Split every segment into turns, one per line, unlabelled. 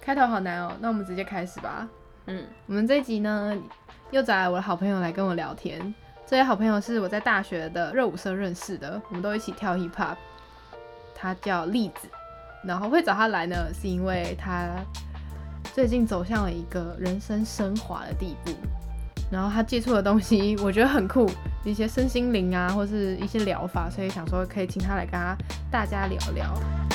开头好难哦，那我们直接开始吧。
嗯，
我们这一集呢，又找来我的好朋友来跟我聊天。这些好朋友是我在大学的热舞社认识的，我们都一起跳 hip hop。他叫栗子，然后会找他来呢，是因为他最近走向了一个人生升华的地步。然后他接触的东西，我觉得很酷，一些身心灵啊，或是一些疗法，所以想说可以请他来跟他大家聊聊。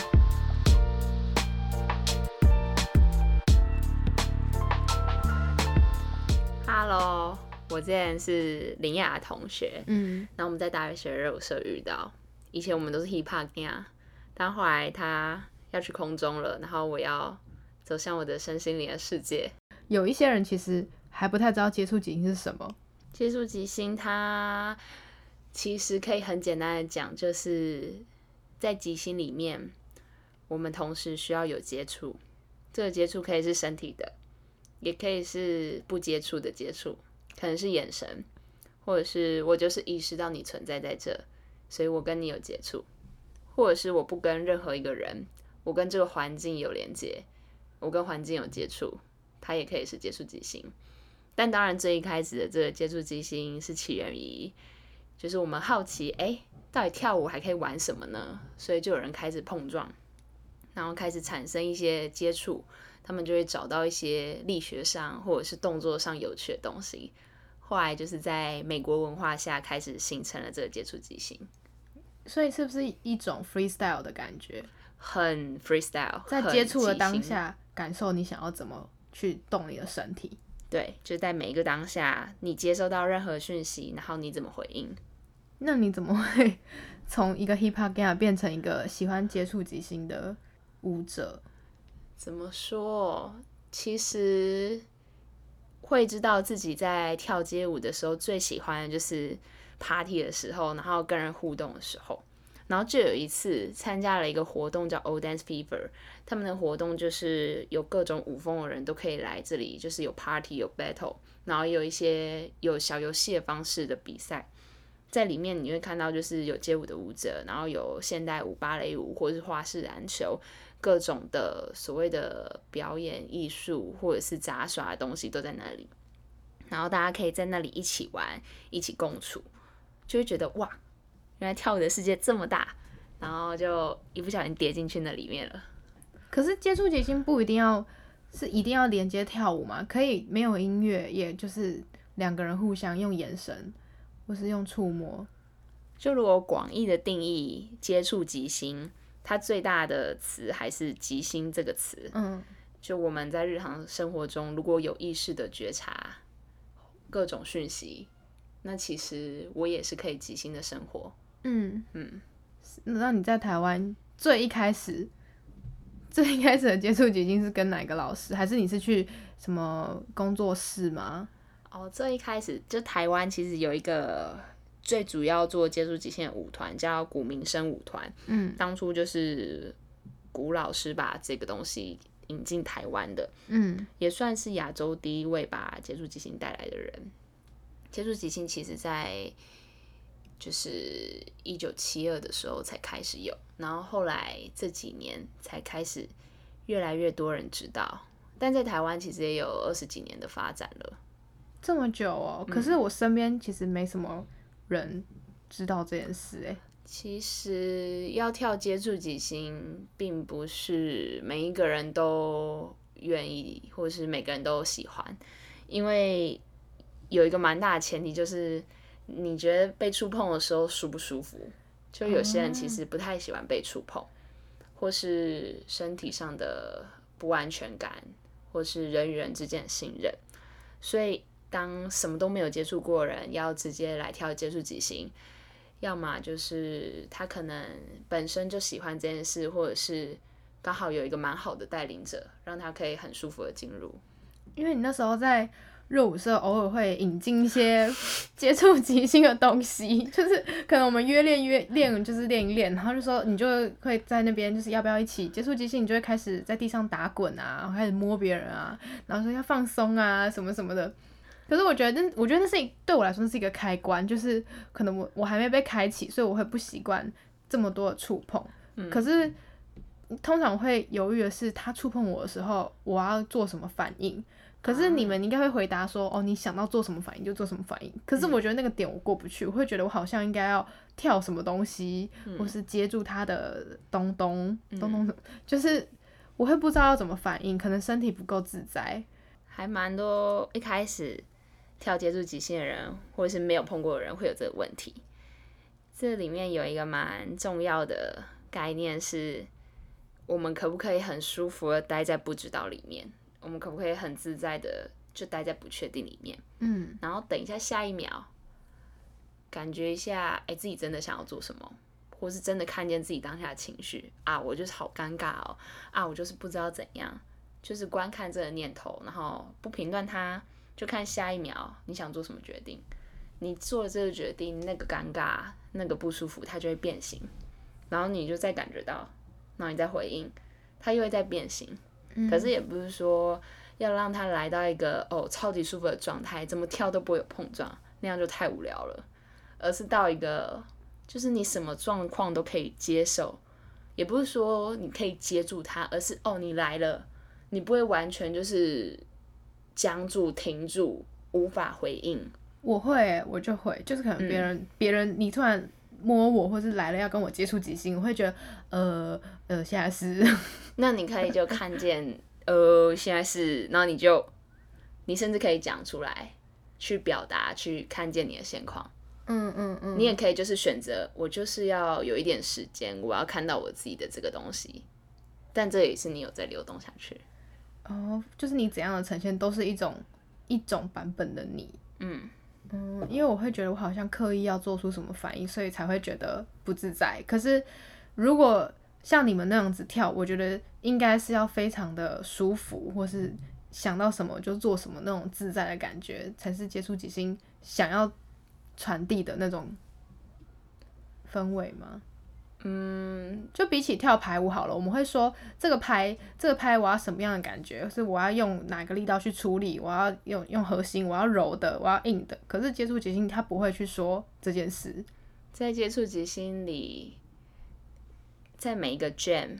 Hello，我之前是林雅的同学，
嗯，
然后我们在大学学热舞社遇到，以前我们都是 hip hop 呀，但后来他要去空中了，然后我要走向我的身心灵的世界。
有一些人其实还不太知道接触即兴是什么。
接触即兴，它其实可以很简单的讲，就是在即兴里面，我们同时需要有接触，这个接触可以是身体的，也可以是不接触的接触，可能是眼神，或者是我就是意识到你存在在这，所以我跟你有接触，或者是我不跟任何一个人，我跟这个环境有连接，我跟环境有接触，它也可以是接触即兴。但当然，最一开始的这个接触即兴是起源于，就是我们好奇，哎、到底跳舞还可以玩什么呢？所以就有人开始碰撞，然后开始产生一些接触，他们就会找到一些力学上或者是动作上有趣的东西。后来就是在美国文化下开始形成了这个接触即兴，
所以是不是一种 freestyle 的感觉？
很 freestyle，
在接触的当下，感受你想要怎么去动你的身体。
对，就在每一个当下，你接收到任何讯息，然后你怎么回应？
那你怎么会从一个 hip hop dancer 变成一个喜欢接触即兴的舞者？
怎么说？其实会知道自己在跳街舞的时候最喜欢的就是 party 的时候，然后跟人互动的时候。然后就有一次参加了一个活动叫 Old Dance Fever，他们的活动就是有各种舞风的人都可以来这里，就是有 party 有 battle，然后有一些有小游戏的方式的比赛。在里面你会看到就是有街舞的舞者，然后有现代舞、芭蕾舞或是花式篮球，各种的所谓的表演艺术或者是杂耍的东西都在那里，然后大家可以在那里一起玩，一起共处，就会觉得哇，原来跳舞的世界这么大，然后就一不小心跌进去那里面了。
可是接触即兴不一定要是一定要连接跳舞嘛，可以没有音乐，也就是两个人互相用眼神或是用触摸。
就如果广义的定义接触即兴，它最大的词还是即兴这个词。
嗯，
就我们在日常生活中，如果有意识的觉察各种讯息，那其实我也是可以即兴的生活。
嗯
嗯，
那你在台湾最一开始，最一开始的接触即兴是跟哪个老师？还是你是去什么工作室吗？
哦，最一开始就台湾其实有一个最主要做接触即兴的舞团，叫古民生舞团。
嗯
当初就是古老师把这个东西引进台湾的，
嗯
也算是亚洲第一位把接触即兴带来的人。接触即兴其实在就是一九七二的时候才开始有，然后后来这几年才开始越来越多人知道，但在台湾其实也有二十几年的发展了。
这么久哦，可是我身边其实没什么人知道这件事哎。
其实要跳接触即兴，并不是每一个人都愿意，或是每个人都喜欢，因为有一个蛮大的前提，就是你觉得被触碰的时候舒不舒服？就有些人其实不太喜欢被触碰，或是身体上的不安全感，或是人与人之间的信任，所以当什么都没有接触过人要直接来跳接触即兴。要么就是他可能本身就喜欢这件事，或者是刚好有一个蛮好的带领者，让他可以很舒服的进入。
因为你那时候在热舞社，偶尔会引进一些接触即兴的东西，就是可能我们约练约练，就是练一练，然后就说你就会在那边，就是要不要一起接触即兴，你就会开始在地上打滚啊，开始摸别人啊，然后说要放松啊，什么什么的。可是我觉得那，我觉得那是一对我来说那是一个开关，就是可能我我还没被开启，所以我会不习惯这么多的触碰。可是通常会犹豫的是，他触碰我的时候，我要做什么反应。可是你们应该会回答说，哦，你想到做什么反应就做什么反应。可是我觉得那个点我过不去，我会觉得我好像应该要跳什么东西，或是接住他的东东东东，就是我会不知道要怎么反应，可能身体不够自在。
还蛮多一开始跳接触极限的人，或者是没有碰过的人会有这个问题。这里面有一个蛮重要的概念是，我们可不可以很舒服的待在不知道里面？我们可不可以很自在的就待在不确定里面？
嗯，
然后等一下下一秒，感觉一下，哎，自己真的想要做什么，或是真的看见自己当下的情绪啊，我就是好尴尬哦，啊，我就是不知道怎样，就是观看这个念头，然后不评断它，就看下一秒你想做什么决定。你做了这个决定，那个尴尬、那个不舒服，它就会变形，然后你就再感觉到，然后你再回应，它又会再变形。可是也不是说要让它来到一个哦超级舒服的状态，怎么跳都不会有碰撞，那样就太无聊了。而是到一个就是你什么状况都可以接受，也不是说你可以接住它，而是哦你来了，你不会完全就是僵住、停住，无法回应。
我会，我就会，就是可能别人别人你突然摸我，或是来了要跟我接触几星，我会觉得呃呃现在是。
那你可以就看见，呃，现在是，然后你就，你甚至可以讲出来，去表达，去看见你的现况。
嗯嗯嗯。
你也可以就是选择，我就是要有一点时间，我要看到我自己的这个东西。但这也是你有在流动下去。
哦，就是你怎样的呈现，都是一种一种版本的你。
嗯
嗯，因为我会觉得我好像刻意要做出什么反应，所以才会觉得不自在。可是如果像你们那样子跳，我觉得应该是要非常的舒服，或是想到什么就做什么那种自在的感觉，才是接触即兴想要传递的那种氛围吗？
嗯，
就比起跳排舞好了，我们会说这个拍这个拍我要什么样的感觉？是我要用哪个力道去处理？我要用用核心，我要柔的，我要硬的。可是接触即兴他不会去说这件事，
在接触即兴里。在每一个 jam，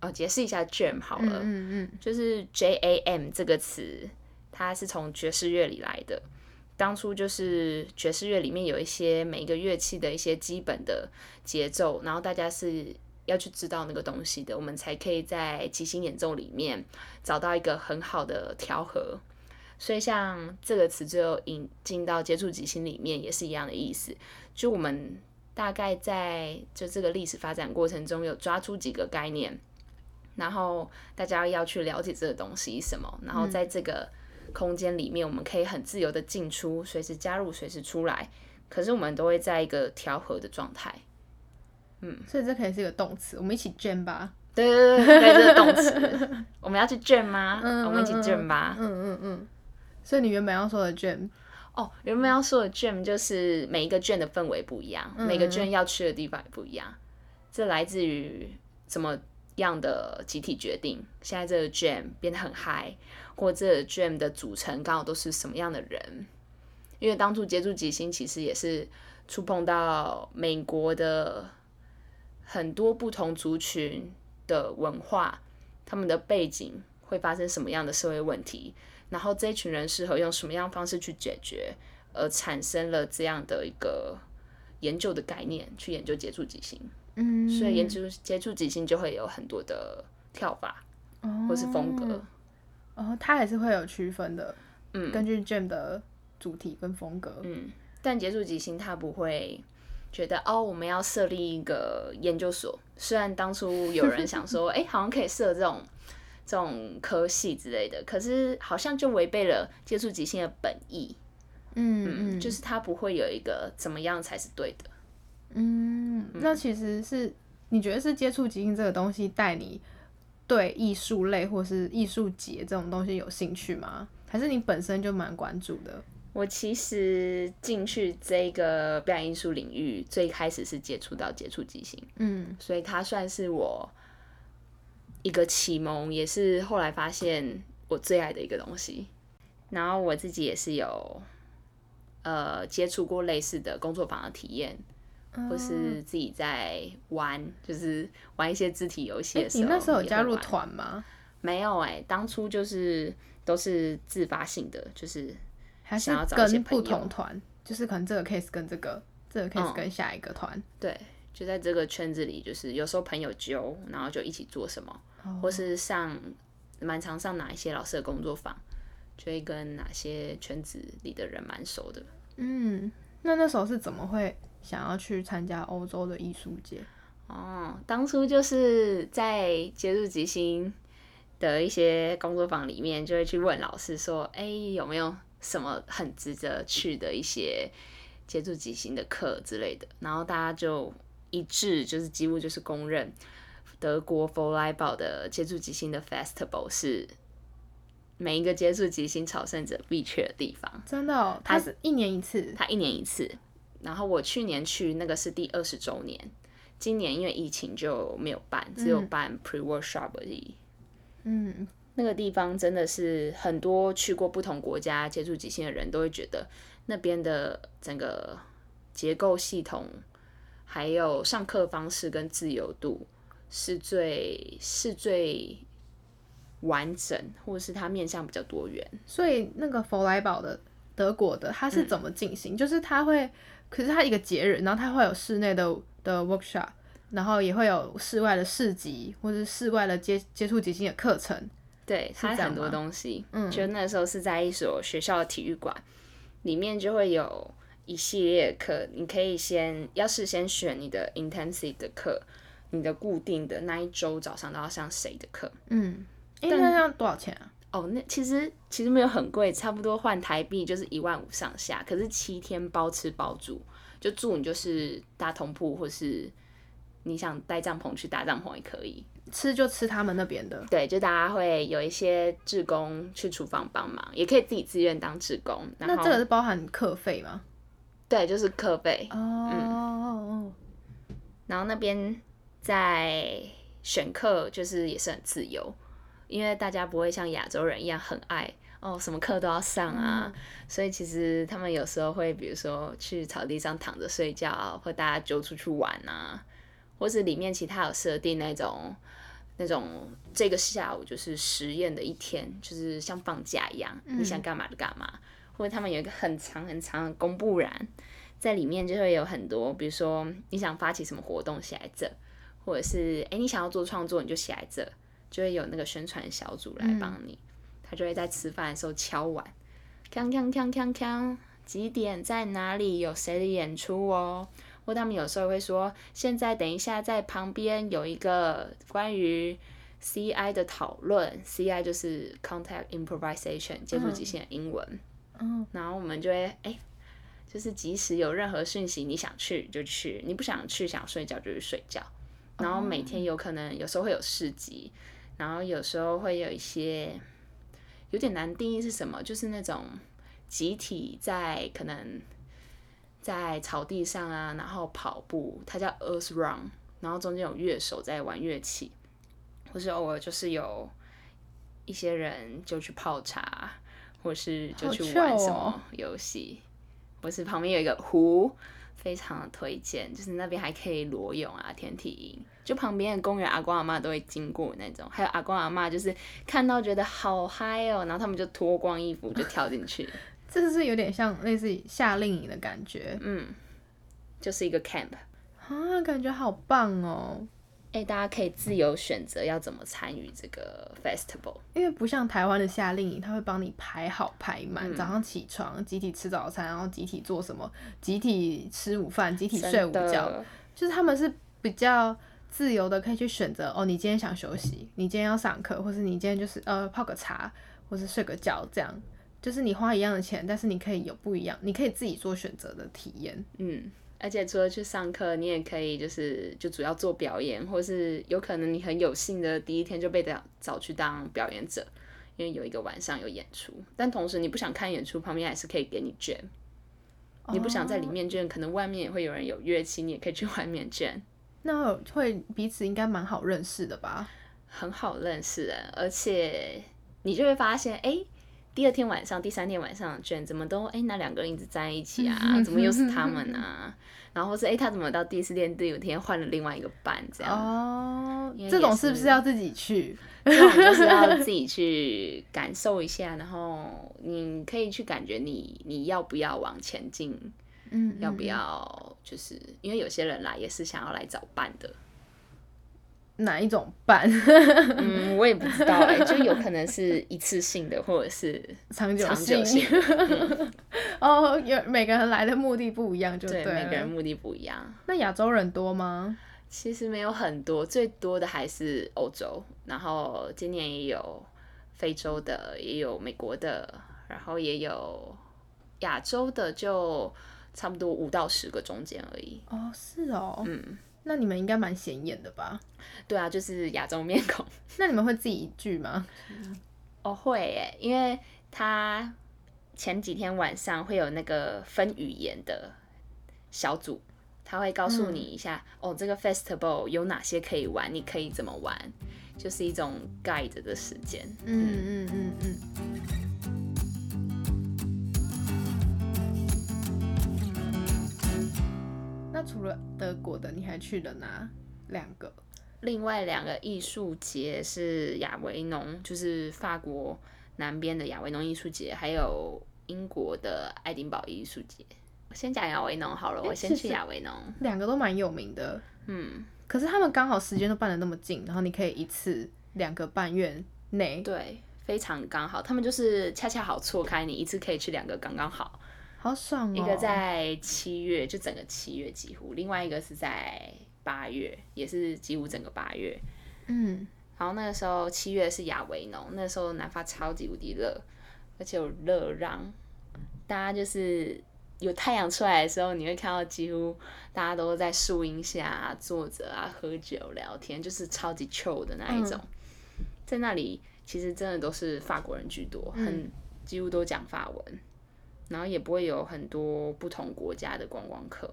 哦，解释一下 jam 好了，
嗯嗯，
就是 J A M 这个词，它是从爵士乐里来的。当初就是爵士乐里面有一些每一个乐器的一些基本的节奏，然后大家是要去知道那个东西的，我们才可以在即兴演奏里面找到一个很好的调和。所以像这个词最后引进到接触即兴里面也是一样的意思，就我们。大概在就这个历史发展过程中，有抓出几个概念，然后大家要去了解这个东西什么，然后在这个空间里面，我们可以很自由的进出，随时加入，随时出来。可是我们都会在一个调和的状态。嗯，
所以这可以是一个动词，我们一起卷吧。
对对对对，这是动词，我们要去卷吗？嗯，我们一起卷吧。
嗯嗯嗯。所以你原本要说的卷。
哦，原本要说的卷就是每一个卷的氛围不一样，每个卷要去的地方也不一样。这来自于怎么样的集体决定？现在这个 jam 变得很嗨，或这 jam 的组成刚好都是什么样的人？因为当初接触即兴，其实也是触碰到美国的很多不同族群的文化，他们的背景会发生什么样的社会问题？然后这群人适合用什么样方式去解决，而产生了这样的一个研究的概念，去研究接触即兴。
嗯，
所以研究接触即兴就会有很多的跳法，或是风格。
哦，它还是会有区分的。嗯，根据 Jam 的主题跟风格。
嗯，但接触即兴它不会觉得哦，我们要设立一个研究所。虽然当初有人想说，哎，好像可以设这种。这种科系之类的，可是好像就违背了接触即兴的本意。
嗯嗯，
就是它不会有一个怎么样才是对的。
嗯，那其实是你觉得是接触即兴这个东西带你对艺术类或是艺术节这种东西有兴趣吗？还是你本身就蛮关注的？
我其实进去这个表演艺术领域，最开始是接触到接触即兴。
嗯，
所以它算是我。一个启蒙，也是后来发现我最爱的一个东西。然后我自己也是有，呃，接触过类似的工作坊的体验，或是自己在玩，就是玩一些肢体游戏的时候。
你那时候有加入团吗？
没有哎、当初就是都是自发性的，就是
还
想要找一些
不同团？就是可能这个 case 跟这个，这个 case
嗯
跟下一个团。
对，就在这个圈子里，就是有时候朋友揪，然后就一起做什么，
哦
或是上蛮常上哪一些老师的工作坊，就会跟哪些圈子里的人蛮熟的。
嗯，那那时候是怎么会想要去参加欧洲的艺术节？
哦，当初就是在接触即兴的一些工作坊里面，就会去问老师说：“哎、有没有什么很值得去的一些接触即兴的课之类的？”然后大家就一致，就是几乎就是公认，德国佛莱堡的接触即兴的 festival 是每一个接触即兴朝圣者必去的地方。
真的、哦，它是一年一次。
它一年一次。然后我去年去那个是第二十周年，今年因为疫情就没有办，只有办 pre workshop 而已。
嗯，
那个地方真的是很多去过不同国家接触即兴的人都会觉得那边的整个结构系统，还有上课方式跟自由度是最是最完整，或者是它面向比较多元。
所以那个佛莱堡的德国的，它是怎么进行？就是它会，可是它一个节日，然后它会有室内的的 workshop，然后也会有室外的市集或者室外的接接触即兴的课程。
对，它很多东西。
嗯
就那时候是在一所学校的体育馆，里面就会有一系列的课，你可以先要事先选你的 intensive 的课，你的固定的那一周早上都要上谁的课。
嗯，哎、那这样多少钱啊？
哦，那其实其实没有很贵，差不多换台币就是一万五上下。可是七天包吃包住，就住你就是搭通铺，或是你想带帐篷去搭帐篷也可以。
吃就吃他们那边的。
对，就大家会有一些志工去厨房帮忙，也可以自己自愿当志工。
那这个是包含课费吗？
对，就是课费。
哦，
然后那边在选课就是也是很自由，因为大家不会像亚洲人一样很爱哦，什么课都要上啊，所以其实他们有时候会比如说去草地上躺着睡觉，或大家揪出去玩啊，或是里面其他有设定那种。那种这个下午就是实验的一天，就是像放假一样，你想干嘛就干嘛。或者他们有一个很长很长的公布栏，在里面就会有很多，比如说你想发起什么活动写在这，或者是哎、诶你想要做创作你就写在这，就会有那个宣传小组来帮你，他就会在吃饭的时候敲碗，锵锵锵锵锵，几点在哪里有谁的演出哦。或他们有时候会说，现在等一下在旁边有一个关于 CI 的讨论，CI 就是 Contact Improvisation 接触即兴的英文。
嗯，
然后我们就会哎、就是即使有任何讯息，你想去就去，你不想去想睡觉就去睡觉。然后每天有可能有时候会有市集，然后有时候会有一些有点难定义是什么，就是那种集体在可能在草地上啊，然后跑步，它叫 Earth Run，然后中间有乐手在玩乐器，或是偶尔就是有一些人就去泡茶，或是就去玩什
哦
么游戏，或是旁边有一个湖，非常的推荐，就是那边还可以裸泳啊、天体营，就旁边的公园阿公阿妈都会经过那种，还有阿公阿妈就是看到觉得好嗨哦，然后他们就脱光衣服就跳进去，
这个是有点像类似于夏令营的感觉
嗯，就是一个 camp。
啊，感觉好棒哦。
哎、大家可以自由选择要怎么参与这个 festival。
因为不像台湾的夏令营，他会帮你排好排满，
嗯
早上起床集体吃早餐，然后集体做什么，集体吃午饭，集体睡午觉，就是他们是比较自由的，可以去选择哦，你今天想休息，你今天要上课，或是你今天就是呃泡个茶，或是睡个觉，这样就是你花一样的钱，但是你可以有不一样，你可以自己做选择的体验。
嗯，而且除了去上课，你也可以就是就主要做表演，或是有可能你很有幸的第一天就被找找去当表演者，因为有一个晚上有演出。但同时你不想看演出，旁边还是可以给你卷。你不想在里面卷，可能外面也会有人有乐器，你也可以去 外面卷，
那会彼此应该蛮好认识的吧？
很好认识人，而且你就会发现，哎、第二天晚上、第三天晚上卷怎么都哎、那两个人一直在一起啊？怎么又是他们啊？然后是哎、他怎么到第四天、第五天换了另外一个班这样？
哦，这种是不是
是
要自己去？
这种就是要自己去感受一下，然后你可以去感觉你你要不要往前进，
嗯，
要不
嗯
要就是因为有些人来也是想要来找伴的，
哪一种伴？
嗯，我也不知道哎、就有可能是一次性的，或者是
长久性 哦，有每个人来的目的不一样，就
对，每个人目的不一样。
那亚洲人多吗？
其实没有很多，最多的还是欧洲，然后今年也有非洲的，也有美国的，然后也有亚洲的，就差不多五到十个中间而已。
哦，是哦，
嗯，
那你们应该蛮显眼的吧？
对啊，就是亚洲面孔。
那你们会自己聚吗？
哦，会耶，因为他前几天晚上会有那个分语言的小组，他会告诉你一下，哦，这个 festival 有哪些可以玩，你可以怎么玩，就是一种 guide 的时间。
嗯嗯嗯嗯。那除了德国的，你还去了哪两个？
另外两个艺术节是亚维农，就是法国南边的亚维农艺术节，还有英国的爱丁堡艺术节。我先讲亚维农好了，我先去
是是
亚维农。
两个都蛮有名的，
嗯，
可是他们刚好时间都办的那么近，然后你可以一次两个半月内，
对，非常刚好，他们就是恰恰好错开，你一次可以去两个，刚刚好。
好爽哦！
一个在七月，就整个七月几乎；另外一个是在八月，也是几乎整个八月。
嗯，
然后那个时候七月是亚维农，那时候南法超级无敌热，而且有热浪，大家就是有太阳出来的时候，你会看到几乎大家都在树荫下坐着啊，喝酒聊天，就是超级 chill 的那一种。在那里其实真的都是法国人居多，很几乎都讲法文，然后也不会有很多不同国家的观光客，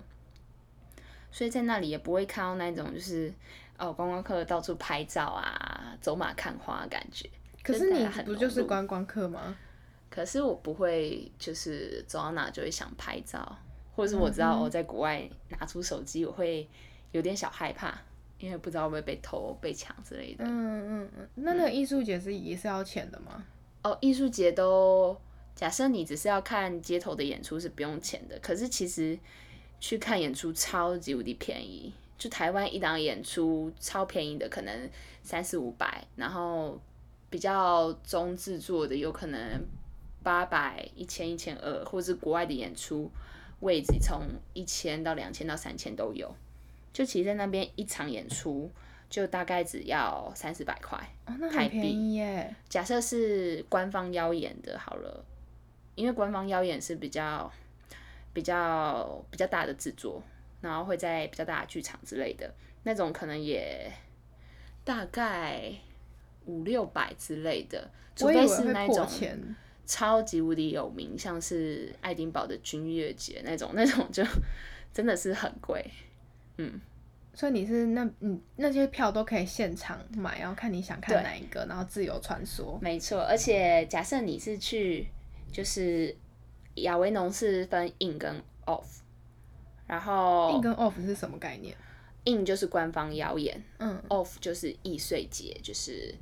所以在那里也不会看到那种就是哦观光客到处拍照啊、走马看花的感觉。
可是你不就是观光客吗？
可是我不会，就是走到哪就会想拍照，或者是我知道我在国外拿出手机，我会有点小害怕，因为不知道会不会被偷、被抢之类的。
嗯嗯嗯，那那个艺术节是也是要钱的吗？
哦，艺术节都假设你只是要看街头的演出是不用钱的，可是其实去看演出超级无敌便宜，就台湾一档演出超便宜的，可能三四五百，然后比较中制作的有可能八百、一千、一千二，或是国外的演出位置从一千到两千到三千都有。就其实，在那边一场演出就大概只要三四百块。
哦，那便宜耶。
假设是官方邀演的，好了，因为官方邀演是比较比较比较大的制作，然后会在比较大的剧场之类的那种，可能也大概五六百之类的，除非是那种。超级无敌有名，像是爱丁堡的军乐节那种，那种就 真的是很贵。
嗯所以你是那你那些票都可以现场买，然后看你想看哪一个，然后自由穿梭。
没错，而且假设你是去，就是亚维农是分 in 跟 off，然后
in 跟 off 是什么概念
？in 就是官方邀演
嗯
，，off 就是易碎节，就是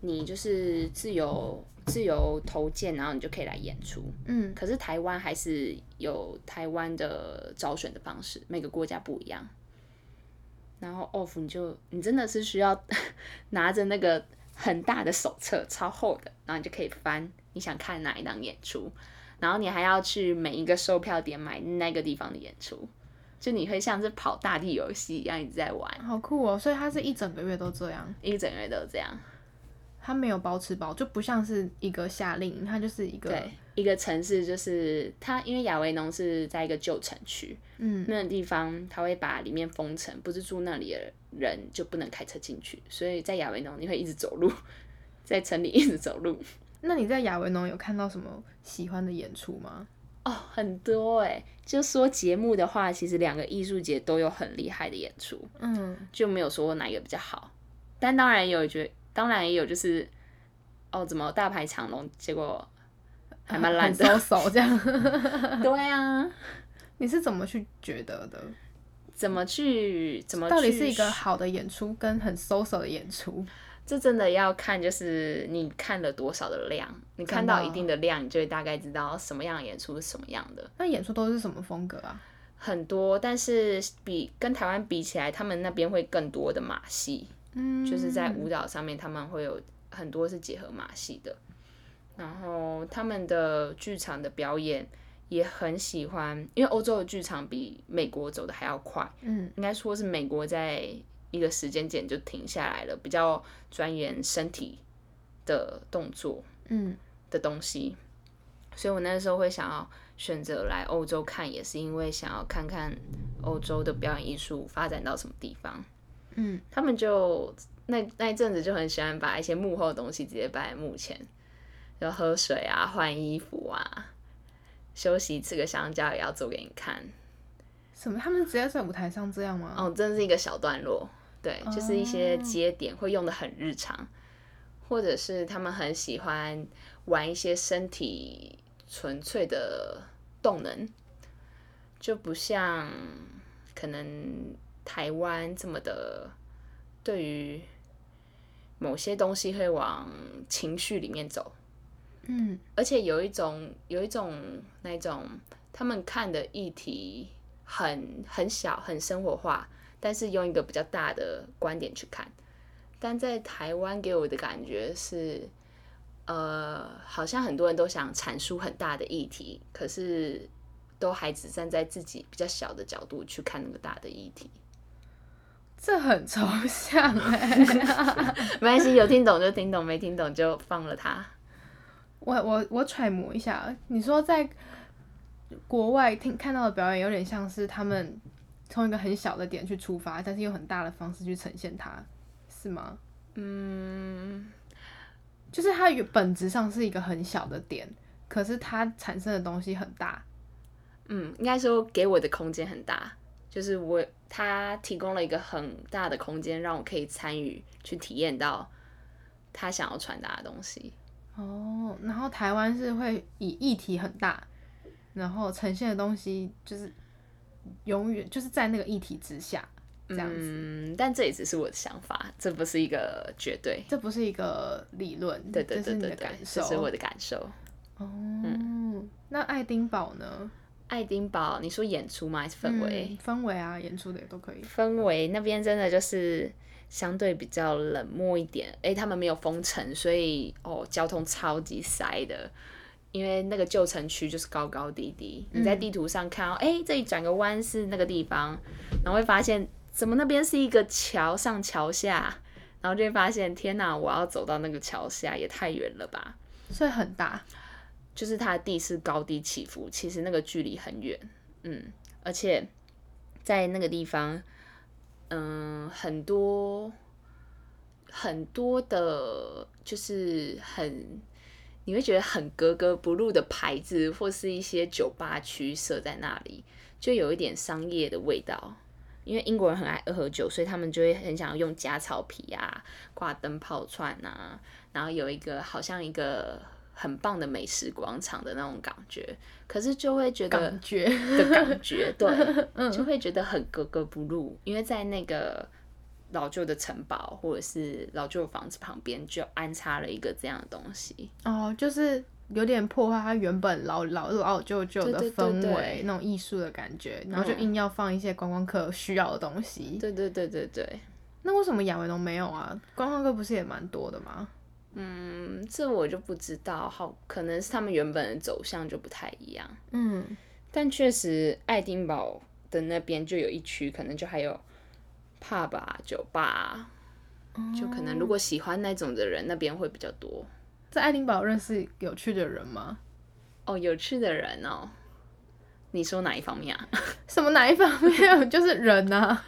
你就是自由自由投件，然后你就可以来演出。
嗯，
可是台湾还是有台湾的招选的方式，每个国家不一样。然后 off 你就你真的是需要 拿着那个很大的手册，超厚的，然后你就可以翻你想看哪一档演出，然后你还要去每一个售票点买那个地方的演出，就你会像是跑大地游戏一样一直在玩，
好酷哦！所以它是一整个月都这样，
一整个月都这样。
它没有包吃包，就不像是一个夏令营，它就是一个
对，一个城市就是它，因为亚维农是在一个旧城区，
嗯，
那个地方它会把里面封城，不是住那里的人就不能开车进去，所以在亚维农你会一直走路，在城里一直走路。
那你在亚维农有看到什么喜欢的演出吗？
哦，很多哎，就说节目的话，其实两个艺术节都有很厉害的演出，
嗯，
就没有说哪一个比较好。但当然有觉，当然也有就是，哦，怎么大排长龙，结果还蛮烂
很
的。
收手这样。
对啊，
你是怎么去觉得的？
怎么去怎么去
到底是一个好的演出跟很收手的演出？
这真的要看，就是你看了多少的量，你看到一定的量，你就会大概知道什么样的演出是什么样的。
那演出都是什么风格啊？
很多，但是比跟台湾比起来，他们那边会更多的马戏，
嗯，
就是在舞蹈上面，他们会有很多是结合马戏的。然后他们的剧场的表演也很喜欢，因为欧洲的剧场比美国走的还要快，
嗯
应该说是美国在一个时间点就停下来了，比较钻研身体的动作
嗯
的东西，所以我那时候会想要选择来欧洲看，也是因为想要看看欧洲的表演艺术发展到什么地方。
嗯，
他们就那那一阵子就很喜欢把一些幕后的东西直接摆在幕前，就喝水啊、换衣服啊、休息吃个香蕉也要做给你看。
什么？他们直接在舞台上这样吗？
哦，真的是一个小段落，对，就是一些节点会用的很日常，或者是他们很喜欢玩一些身体纯粹的动能，就不像可能台湾这么的对于某些东西会往情绪里面走，
嗯。
而且有一种有一种那种他们看的议题很很小很生活化，但是用一个比较大的观点去看。但在台湾给我的感觉是，呃，好像很多人都想阐述很大的议题，可是都还只站在自己比较小的角度去看那个大的议题。
这很抽象哎、
没关系，有听懂就听懂，没听懂就放了它。
我我我揣摩一下，你说在国外听看到的表演，有点像是他们从一个很小的点去出发，但是用很大的方式去呈现它，是吗？
嗯，
就是它原本质上是一个很小的点，可是它产生的东西很大。
嗯，应该说给我的空间很大，就是我他提供了一个很大的空间，让我可以参与去体验到他想要传达的东西。
哦，然后台湾是会以议题很大，然后呈现的东西就是永远就是在那个议题之下，这样子。
嗯，但这也只是我的想法，这不是一个绝对。
这不是一个理论，
对对对对
感，受。
这是我的感受。
哦，那爱丁堡呢？
爱丁堡，你说演出吗？还是氛围？
嗯氛围啊，演出的也都可以。
氛围那边真的就是相对比较冷漠一点。诶，他们没有封城，所以哦，交通超级塞的。因为那个旧城区就是高高低低，你在地图上看到，诶，这里转个弯是那个地方，然后会发现怎么那边是一个桥上桥下，然后就会发现天哪，我要走到那个桥下也太远了吧。
所以很大，
就是它的地势高低起伏，其实那个距离很远，嗯，而且在那个地方，嗯，很多很多的，就是很你会觉得很格格不入的牌子，或是一些酒吧区设在那里，就有一点商业的味道。因为英国人很爱喝酒，所以他们就会很想要用假草皮啊，挂灯泡串啊，然后有一个好像一个很棒的美食广场的那种感觉，可是就会觉得
感觉。
的感觉，对，就会觉得很格格不入，因为在那个老旧的城堡或者是老旧的房子旁边，就安插了一个这样的东西。
哦，就是有点破坏它原本老老老旧旧的
对对对
氛围，
对
那种艺术的感觉，然后就
嗯
硬要放一些观光客需要的东西。
对对对对对，
那为什么亚维农没有啊？观光客不是也蛮多的吗？
嗯，这我就不知道，好，可能是他们原本的走向就不太一样。
嗯，
但确实，爱丁堡的那边就有一区，可能就还有 pub 啊、酒吧啊，就可能如果喜欢那种的人，那边会比较多。
在爱丁堡认识有趣的人吗？
哦，有趣的人哦，你说哪一方面啊？
什么哪一方面？就是人啊。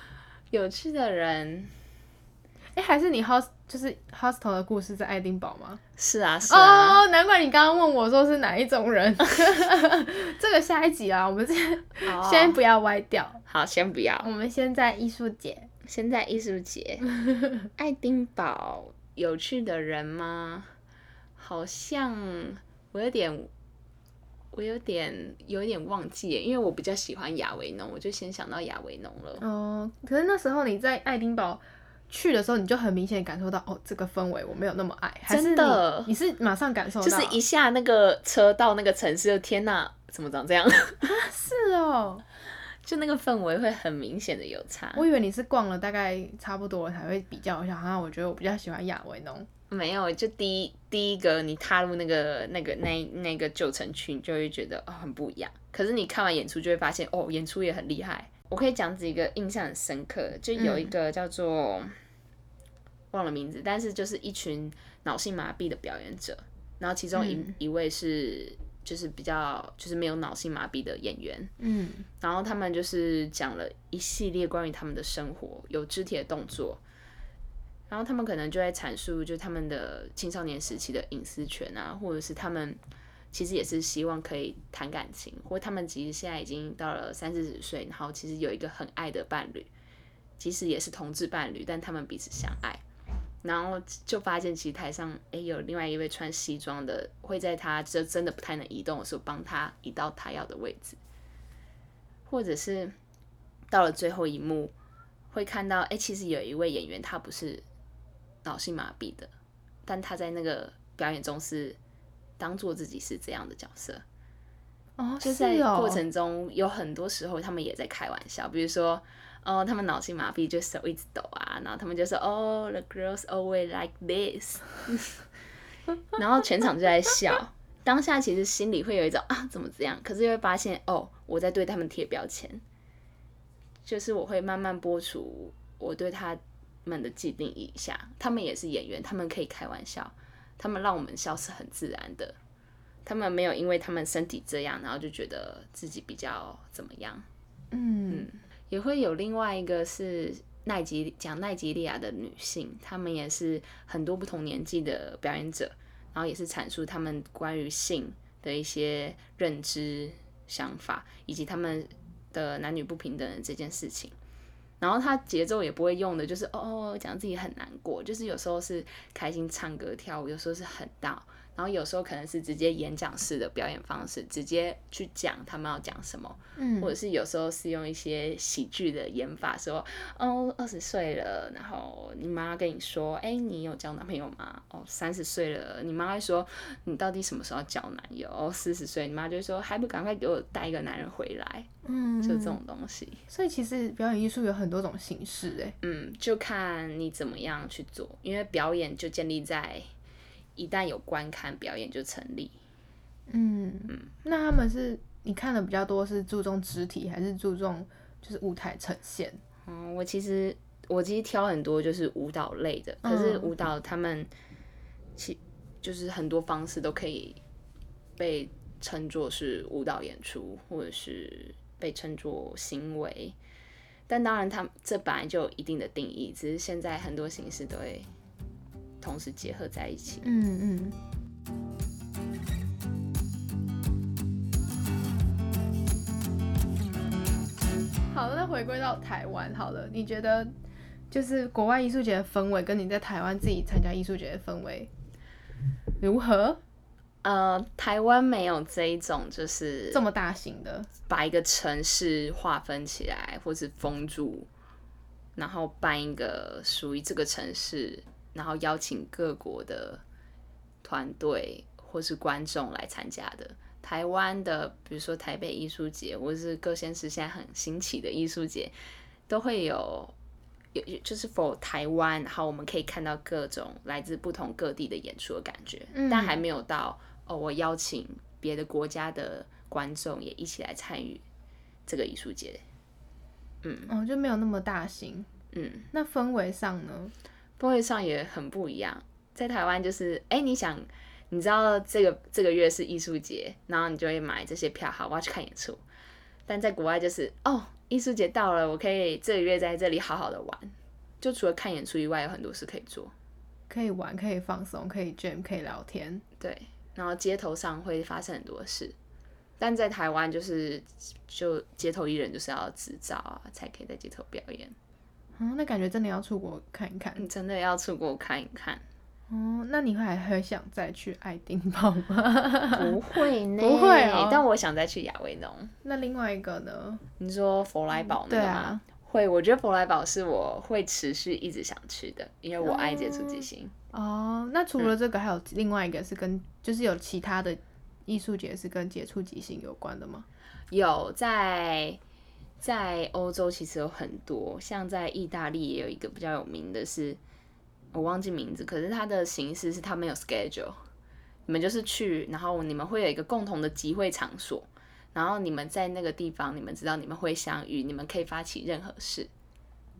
有趣的人
哎、还是你 host 就是 hostel 的故事在爱丁堡吗？
是啊，是啊，
哦，难怪你刚刚问我说是哪一种人。这个下一集啊，我们先、
哦
先不要歪掉，
好，先不要
我。们先在艺术节。
现在艺术节，爱丁堡有趣的人吗？好像我有点我有点有点忘记耶，因为我比较喜欢亚维农，我就先想到亚维农了。
哦，可是那时候你在爱丁堡去的时候，你就很明显感受到，哦，这个氛围我没有那么爱，
真的
你你是马上感受到，
就是一下那个车到那个城市，就天呐，怎么长这样？
是哦，
就那个氛围会很明显的有差。
我以为你是逛了大概差不多才会比较一下，好像我觉得我比较喜欢亚维农。
没有，就第一第一个你踏入那个那个那那个旧城区，你就会觉得哦很不一样。可是你看完演出就会发现，哦演出也很厉害。我可以讲几个印象很深刻，就有一个叫做、忘了名字，但是就是一群脑性麻痹的表演者，然后其中一、
嗯
一位是就是比较就是没有脑性麻痹的演员，
嗯。
然后他们就是讲了一系列关于他们的生活，有肢体的动作，然后他们可能就在阐述，就他们的青少年时期的隐私权啊，或者是他们其实也是希望可以谈感情，或他们其实现在已经到了三四十岁，然后其实有一个很爱的伴侣，即使也是同志伴侣，但他们彼此相爱。然后就发现，其实台上诶有另外一位穿西装的，会在他这真的不太能移动的时候，帮他移到他要的位置。或者是到了最后一幕，会看到，哎、其实有一位演员他不是脑性麻痹的，但他在那个表演中是当做自己是这样的角色，
哦，
就是在
哦
过程中有很多时候他们也在开玩笑，比如说。哦，他们脑性麻痹，就手一直抖啊，然后他们就说：“哦，the girls always like this。”然后全场就在笑。当下其实心里会有一种啊，怎么这样？可是又会发现，哦，我在对他们贴标签，就是我会慢慢播除我对他们的既定印象。他们也是演员，他们可以开玩笑，他们让我们笑是很自然的。他们没有因为他们身体这样，然后就觉得自己比较怎么样。
嗯
也会有另外一个是奈吉讲奈吉利亚的女性，她们也是很多不同年纪的表演者，然后也是阐述他们关于性的一些认知、想法，以及他们的男女不平等的这件事情。然后他节奏也不会用的，就是哦哦讲自己很难过，就是有时候是开心唱歌跳舞，有时候是很大，然后有时候可能是直接演讲式的表演方式，直接去讲他们要讲什么。
嗯
或者是有时候是用一些喜剧的演法，说哦二十岁了，然后你妈跟你说，哎、你有交男朋友吗？哦三十岁了，你妈会说你到底什么时候交男友？哦四十岁，你妈就会说还不赶快给我带一个男人回来，
嗯，
就这种东西。
所以其实表演艺术有很多种形式，哎，
嗯，就看你怎么样去做，因为表演就建立在一旦有观看，表演就成立。
嗯那他们是你看的比较多是注重肢体，还是注重就是舞台呈现？
嗯，我其实我其实挑很多就是舞蹈类的，可是
嗯
舞蹈他们其就是很多方式都可以被称作是舞蹈演出，或者是被称作行为。但当然，他们这本来就有一定的定义，只是现在很多形式都会同时结合在一起。
嗯嗯。好，那回归到台湾好了，你觉得就是国外艺术节的氛围，跟你在台湾自己参加艺术节的氛围如何？
呃，台湾没有这一种就是
这么大型的，
把一个城市划分起来，或是封住，然后办一个属于这个城市，然后邀请各国的团队或是观众来参加的。台湾的，比如说台北艺术节，或是各县市现在很兴起的艺术节，都会有有有就是 for 台湾，然后我们可以看到各种来自不同各地的演出的感觉，
嗯
但还没有到哦，我邀请别的国家的观众也一起来参与这个艺术节。
嗯哦，就没有那么大型。
嗯，
那氛围上呢？
氛围上也很不一样。在台湾就是，哎、你想，你知道这个这个月是艺术节，然后你就会买这些票，好，我要去看演出。但在国外就是，哦，艺术节到了，我可以这个月在这里好好的玩。就除了看演出以外，有很多事可以做。
可以玩，可以放松，可以 jam，可以聊天。
对，然后街头上会发生很多事，但在台湾就是就街头艺人就是要执照啊，才可以在街头表演。
嗯，那感觉真的要出国看一看。
你真的要出国看一看。
哦，那你会还会想再去爱丁堡吗？
不会呢，
不会哦
但我想再去亚维农。
那另外一个呢？
你说佛莱堡那个吗？
对啊，
会，我觉得佛莱堡是我会持续一直想去的，因为我爱接触即兴。
哦，那除了这个，还有另外一个是跟，就是有其他的艺术节是跟接触即兴有关的吗？
有在在欧洲其实有很多，像在意大利也有一个比较有名的是，我忘记名字，可是它的形式是它没有 schedule，你们就是去，然后你们会有一个共同的集会场所，然后你们在那个地方，你们知道你们会相遇，你们可以发起任何事。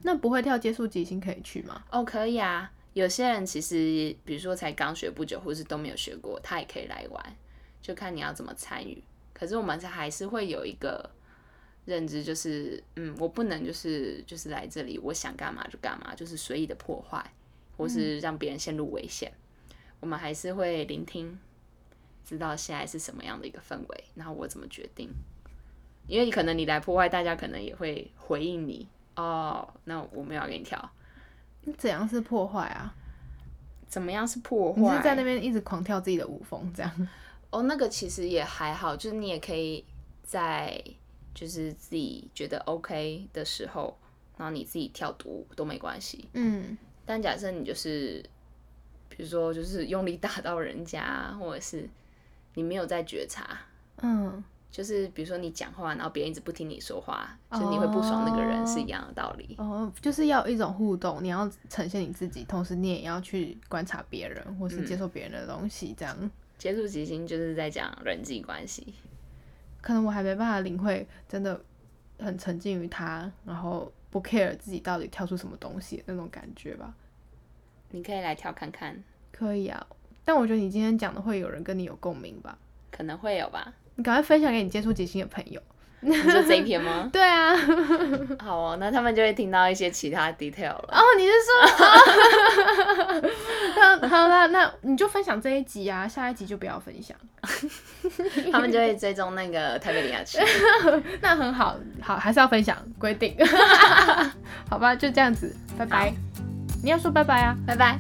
那不会跳接触即兴可以去吗？
哦，可以啊。有些人其实，比如说才刚学不久，或是都没有学过，他也可以来玩，就看你要怎么参与。可是我们还是会有一个认知，就是嗯，我不能就是就是来这里，我想干嘛就干嘛，就是随意的破坏，或是让别人陷入危险。我们还是会聆听，知道现在是什么样的一个氛围，然后我怎么决定。因为可能你来破坏，大家可能也会回应你哦。那我没有要给你跳。
那怎样是破坏啊？
怎么样是破坏？
你是在那边一直狂跳自己的舞风这样？
哦，那个其实也还好，就是你也可以在就是自己觉得 OK 的时候，然后你自己跳独舞都没关系。
嗯，
但假设你就是比如说就是用力打到人家，或者是你没有在觉察，
嗯，
就是比如说你讲话，然后别人一直不听你说话，就是你会不爽那个人是一样的道理。
哦，就是要一种互动，你要呈现你自己，同时你也要去观察别人，或是接受别人的东西，这样。
接触即兴就是在讲人际关系，
可能我还没办法领会，真的很沉浸于他，然后不 care 自己到底跳出什么东西那种感觉吧。
你可以来跳看看，
可以啊，但我觉得你今天讲的会有人跟你有共鸣吧？
可能会有吧。
你赶快分享给你接触即兴的朋友。
你说这一篇吗？
对啊，
好哦，那他们就会听到一些其他 detail 了。
哦，你是说，那好啦，那你就分享这一集啊，下一集就不要分享。
他们就会追踪那个台北林雅区。
那很好，好还是要分享，规定。好吧，就这样子，拜拜。你要说拜拜啊，
拜拜。